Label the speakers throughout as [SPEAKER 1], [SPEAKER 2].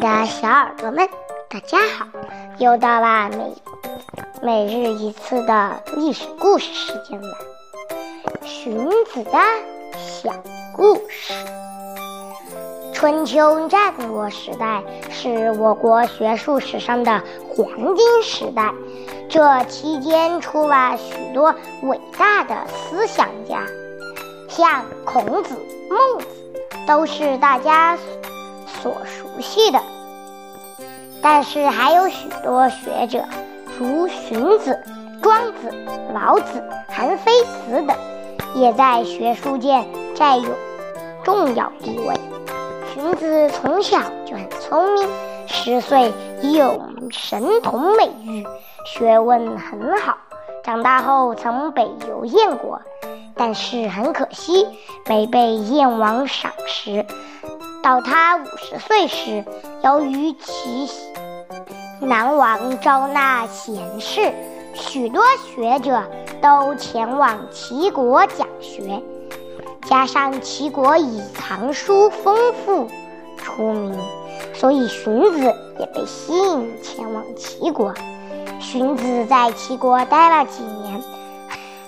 [SPEAKER 1] 的小耳朵们，大家好！又到了每每日一次的历史故事时间了。荀子的小故事：春秋战国时代是我国学术史上的黄金时代，这期间出了许多伟大的思想家，像孔子、孟子，都是大家。所熟悉的，但是还有许多学者，如荀子、庄子、老子、韩非子等，也在学术界占有重要地位。荀子从小就很聪明，十岁已有神童美誉，学问很好。长大后曾北游燕国，但是很可惜，没被燕王赏识。到他五十岁时，由于其南王招纳贤士，许多学者都前往齐国讲学，加上齐国以藏书丰富出名，所以荀子也被吸引前往齐国。荀子在齐国待了几年，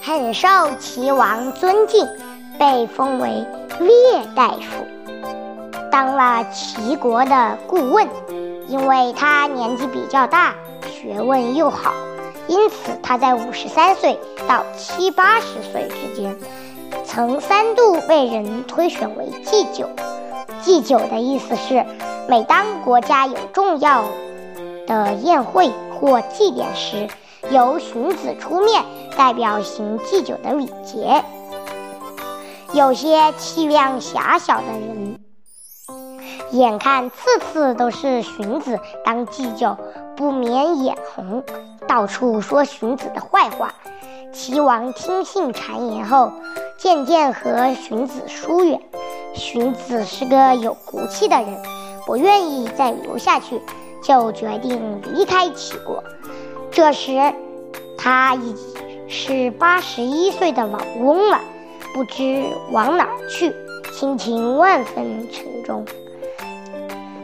[SPEAKER 1] 很受齐王尊敬，被封为列大夫。当了齐国的顾问，因为他年纪比较大，学问又好，因此他在五十三岁到七八十岁之间，曾三度被人推选为祭酒。祭酒的意思是，每当国家有重要的宴会或祭典时，由荀子出面代表行祭酒的礼节。有些气量狭小的人。眼看次次都是荀子当祭酒，不免眼红，到处说荀子的坏话。齐王听信谗言后，渐渐和荀子疏远。荀子是个有骨气的人，不愿意再留下去，就决定离开齐国。这时，他已是八十一岁的老翁了，不知往哪儿去，心情万分沉重。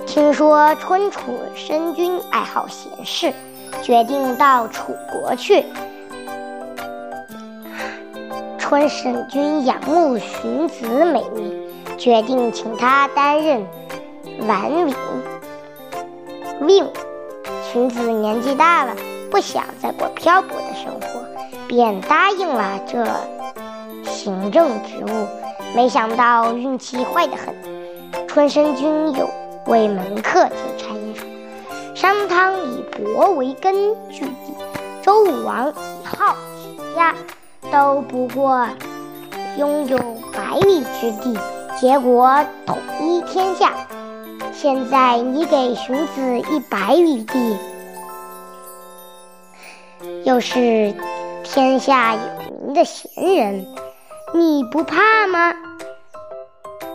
[SPEAKER 1] 听说春楚申君爱好闲事，决定到楚国去。春申君仰慕荀子美名，决定请他担任宛领令。荀子年纪大了，不想再过漂泊的生活，便答应了这行政职务。没想到运气坏得很，春申君有。为门客进谗言说：“商汤以帛为根据地，周武王以号起家，都不过拥有百里之地，结果统一天下。现在你给荀子一百里地，又是天下有名的贤人，你不怕吗？”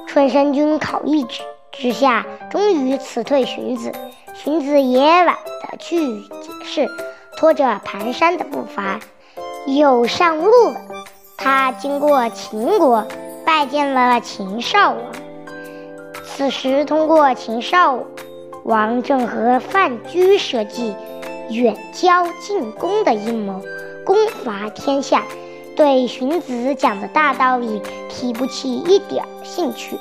[SPEAKER 1] 春申君考虑之。之下，终于辞退荀子。荀子也懒得去解释，拖着蹒跚的步伐又上路了。他经过秦国，拜见了秦少王。此时，通过秦少王正和范雎设计远交近攻的阴谋，攻伐天下，对荀子讲的大道理提不起一点兴趣。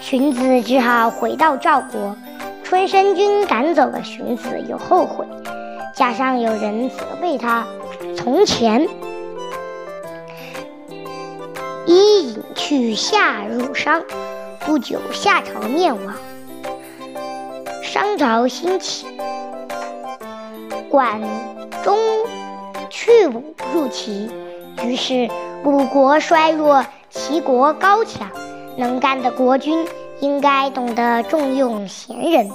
[SPEAKER 1] 荀子只好回到赵国，春申君赶走了荀子，又后悔，加上有人责备他从前伊尹去夏入商，不久夏朝灭亡，商朝兴起，管仲去武入齐，于是鲁国衰弱，齐国高强。能干的国君应该懂得重用贤人。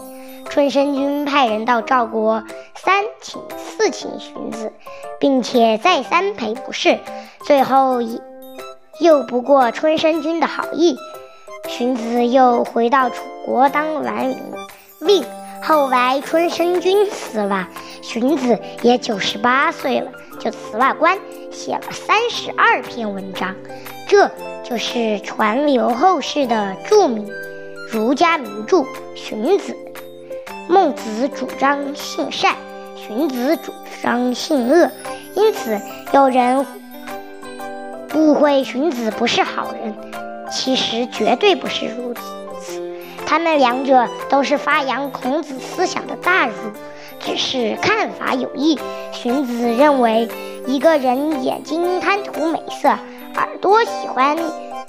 [SPEAKER 1] 春申君派人到赵国，三请四请荀子，并且再三赔不是，最后又不过春申君的好意，荀子又回到楚国当宛领令。后来春申君死了，荀子也九十八岁了，就辞了官，写了三十二篇文章。这。就是传流后世的著名儒家名著《荀子》。孟子主张性善，荀子主张性恶，因此有人误会荀子不是好人。其实绝对不是如此，他们两者都是发扬孔子思想的大儒，只是看法有异。荀子认为，一个人眼睛贪图美色，耳朵喜欢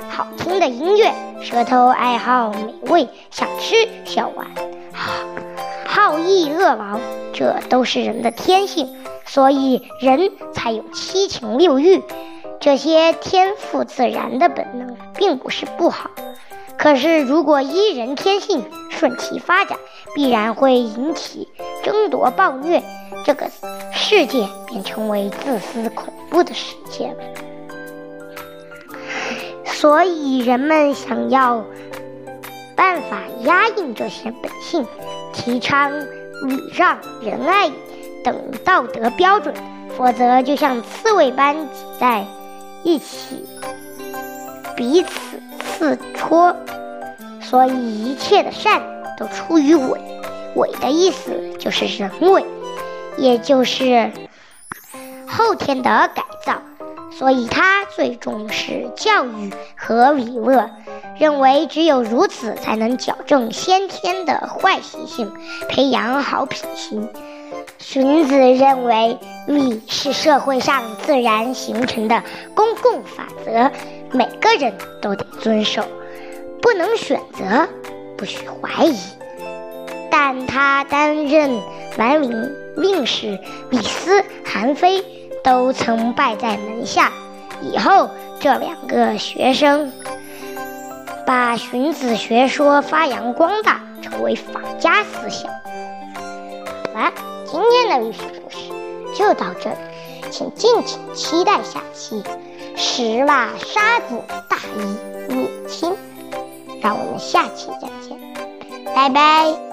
[SPEAKER 1] 好听的音乐，舌头爱好美味，想吃想玩。好逸恶劳，这都是人的天性，所以人才有七情六欲。这些天赋自然的本能，并不是不好。可是，如果依人天性顺其发展，必然会引起争夺暴虐，这个世界便成为自私恐怖的世界。所以，人们想要办法压抑这些本性。提倡礼让、仁爱等道德标准，否则就像刺猬般挤在一起，彼此刺戳。所以一切的善都出于伪，伪的意思就是人为，也就是后天的改。所以他最重视教育和礼乐。认为只有如此，才能矫正先天的坏习性，培养好品行。荀子认为，礼是社会上自然形成的公共法则，每个人都得遵守，不能选择，不许怀疑。但他担任兰陵令时，李斯、韩非都曾拜在门下。以后，这两个学生。把荀子学说发扬光大，成为法家思想。好了，今天的历史故事就到这里，请敬请期待下期。石瓦沙子大义灭亲，让我们下期再见，拜拜。